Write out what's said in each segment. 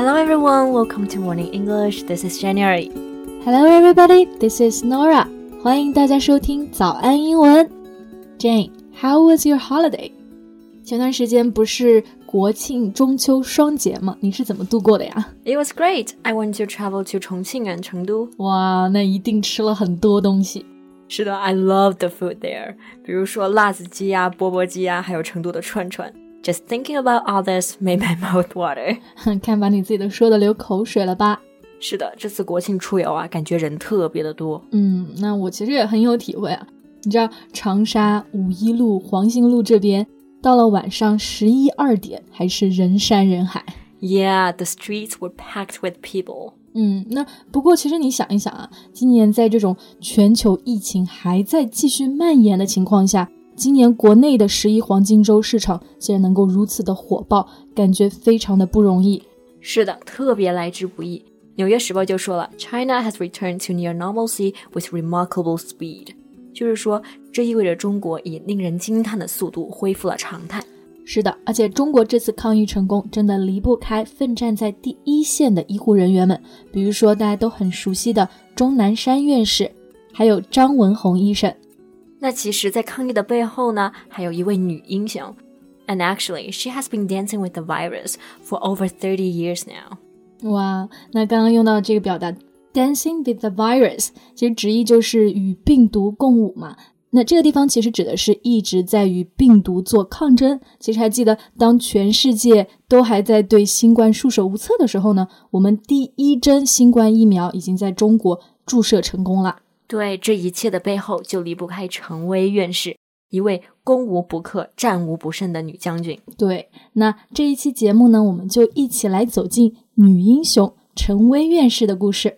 Hello everyone, welcome to Morning English. This is January. Hello everybody, this is Nora. 欢迎大家收听早安英文。Jane, how was your holiday? 前段时间不是国庆中秋双节吗？你是怎么度过的呀？It was great. I went to travel to 重庆 and 成都。哇，那一定吃了很多东西。是的，I love the food there。比如说辣子鸡呀、钵钵鸡呀，还有成都的串串。 Just thinking about all this made my mouth water。看把你自己都说的流口水了吧？是的，这次国庆出游啊，感觉人特别的多。嗯，那我其实也很有体会啊。你知道长沙五一路、黄兴路这边，到了晚上十一二点还是人山人海。Yeah, the streets were packed with people. 嗯，那不过其实你想一想啊，今年在这种全球疫情还在继续蔓延的情况下。今年国内的十一黄金周市场竟然能够如此的火爆，感觉非常的不容易。是的，特别来之不易。纽约时报就说了，China has returned to near normalcy with remarkable speed，就是说这意味着中国以令人惊叹的速度恢复了常态。是的，而且中国这次抗疫成功，真的离不开奋战在第一线的医护人员们，比如说大家都很熟悉的钟南山院士，还有张文宏医生。那其实，在抗疫的背后呢，还有一位女英雄。And actually, she has been dancing with the virus for over thirty years now. 哇，那刚刚用到这个表达 “dancing with the virus”，其实直译就是与病毒共舞嘛。那这个地方其实指的是一直在与病毒做抗争。其实还记得，当全世界都还在对新冠束手无策的时候呢，我们第一针新冠疫苗已经在中国注射成功了。对这一切的背后，就离不开陈薇院士，一位攻无不克、战无不胜的女将军。对，那这一期节目呢，我们就一起来走进女英雄陈薇院士的故事。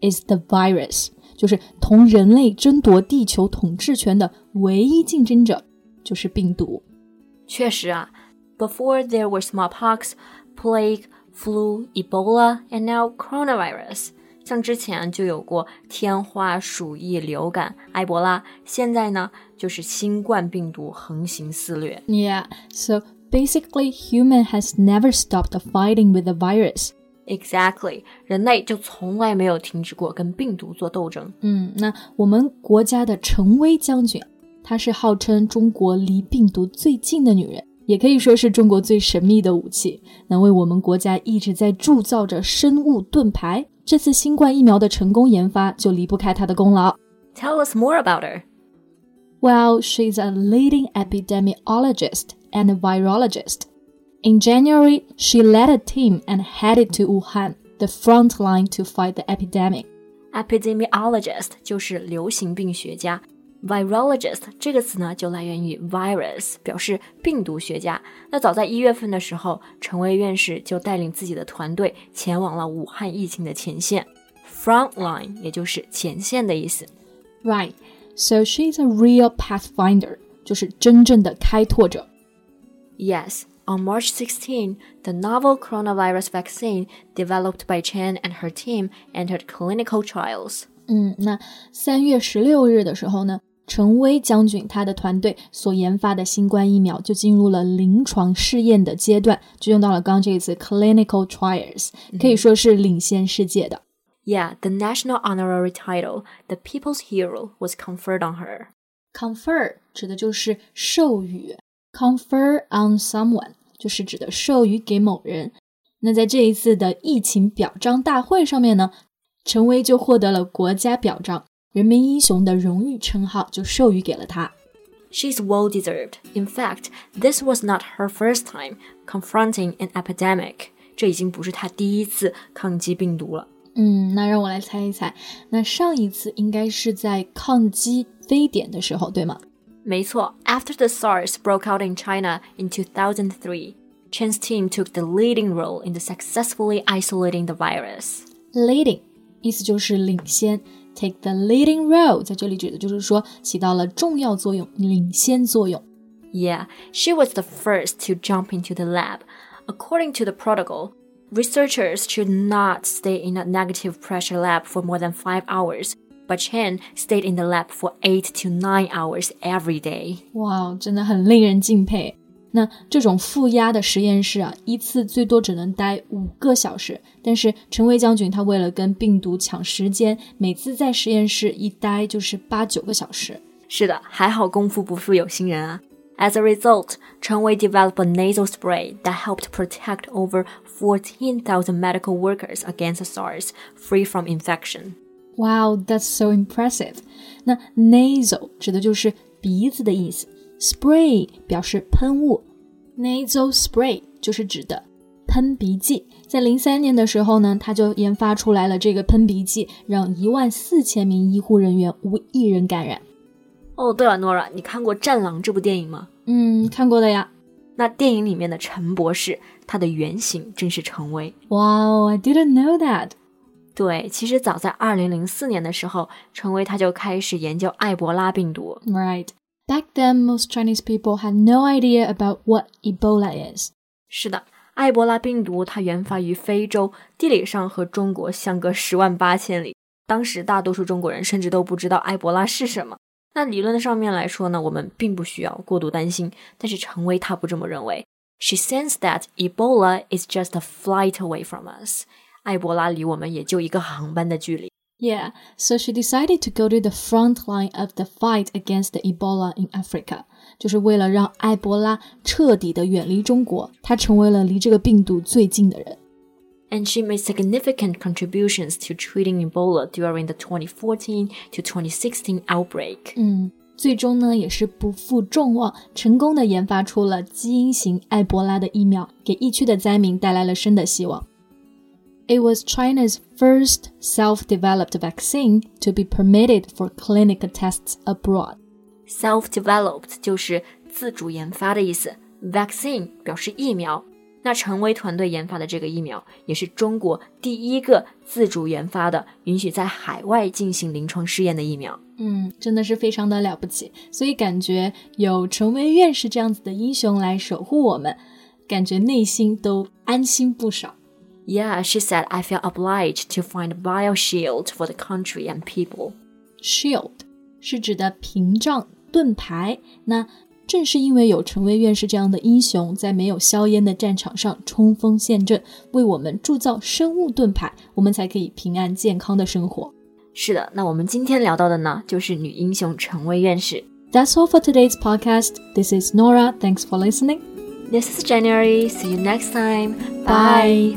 is the virus，就是同人类争夺地球统治权的唯一竞争者就是病毒。确实啊，Before there were smallpox, plague, flu, Ebola, and now coronavirus。像之前就有过天花、鼠疫、流感、埃博拉，现在呢就是新冠病毒横行肆虐。Yeah, so basically, human has never stopped fighting with the virus. Exactly，人类就从来没有停止过跟病毒做斗争。嗯，那我们国家的陈薇将军，她是号称中国离病毒最近的女人，也可以说是中国最神秘的武器，能为我们国家一直在铸造着生物盾牌。这次新冠疫苗的成功研发就离不开她的功劳。Tell us more about her. Well, she's a leading epidemiologist and a virologist. In January, she led a team and headed to Wuhan, the front line to fight the epidemic. Epidemiologist 就是流行病学家，virologist 这个词呢就来源于 virus，表示病毒学家。那早在一月份的时候，陈薇院士就带领自己的团队前往了武汉疫情的前线，front line 也就是前线的意思。Right, so she's a real pathfinder，就是真正的开拓者。Yes. On March 16, the novel coronavirus vaccine developed by Chen and her team entered clinical trials. 嗯，那三月十六日的时候呢，陈薇将军他的团队所研发的新冠疫苗就进入了临床试验的阶段，就用到了刚刚这个词 clinical trials，可以说是领先世界的。Yeah, the national honorary title, the People's Hero, was conferred on her. Confer 指的就是授予 ，confer on someone 就是指的授予给某人。那在这一次的疫情表彰大会上面呢，陈薇就获得了国家表彰“人民英雄”的荣誉称号，就授予给了他。She's well deserved. In fact, this was not her first time confronting an epidemic. 这已经不是她第一次抗击病毒了。嗯，那让我来猜一猜，那上一次应该是在抗击非典的时候，对吗？没错，After the SARS broke out in China in 2003, Chen's team took the leading role in the successfully isolating the virus. Leading 意思就是领先，take the leading role 在这里指的就是说起到了重要作用、领先作用。Yeah, she was the first to jump into the lab. According to the protocol, researchers should not stay in a negative pressure lab for more than five hours. But Chen stayed in the lab for eight to nine hours every day. 哇，真的很令人敬佩。那这种负压的实验室啊，一次最多只能待五个小时。但是陈薇将军他为了跟病毒抢时间，每次在实验室一待就是八九个小时。是的，还好功夫不负有心人啊。As a result, Chen Wei developed a nasal spray that helped protect over 14,000 medical workers against SARS, free from infection. Wow, that's so impressive. 那 nasal 指的就是鼻子的意思，spray 表示喷雾，nasal spray 就是指的喷鼻剂。在零三年的时候呢，他就研发出来了这个喷鼻剂，让一万四千名医护人员无一人感染。哦，对了，Nora，你看过《战狼》这部电影吗？嗯，看过的呀。那电影里面的陈博士，他的原型正是陈威。Wow, I didn't know that. 对，其实早在二零零四年的时候，陈薇他就开始研究埃博拉病毒。Right. Back then, most Chinese people had no idea about what Ebola is. 是的，埃博拉病毒它原发于非洲，地理上和中国相隔十万八千里。当时大多数中国人甚至都不知道埃博拉是什么。那理论的上面来说呢，我们并不需要过度担心。但是陈薇她不这么认为。She sensed that Ebola is just a flight away from us. 埃博拉离我们也就一个航班的距离。Yeah, so she decided to go to the front line of the fight against the Ebola in Africa，就是为了让埃博拉彻底的远离中国，她成为了离这个病毒最近的人。And she made significant contributions to treating Ebola during the 2014 to 2016 outbreak. 嗯，最终呢也是不负众望，成功的研发出了基因型埃博拉的疫苗，给疫区的灾民带来了生的希望。 It was China's first self-developed vaccine to be permitted for clinical tests abroad. Self-developed 就是自主研发的意思，vaccine 表示疫苗。那陈薇团队研发的这个疫苗，也是中国第一个自主研发的、允许在海外进行临床试验的疫苗。嗯，真的是非常的了不起。所以感觉有陈薇院士这样子的英雄来守护我们，感觉内心都安心不少。Yeah, she said, I feel obliged to find a bio shield for the country and people. Shield 是指的屏障、盾牌。那正是因为有陈薇院士这样的英雄，在没有硝烟的战场上冲锋陷阵，为我们铸造生物盾牌，我们才可以平安健康的生活。是的，那我们今天聊到的呢，就是女英雄陈薇院士。That's all for today's podcast. This is Nora. Thanks for listening. This is January. See you next time. Bye.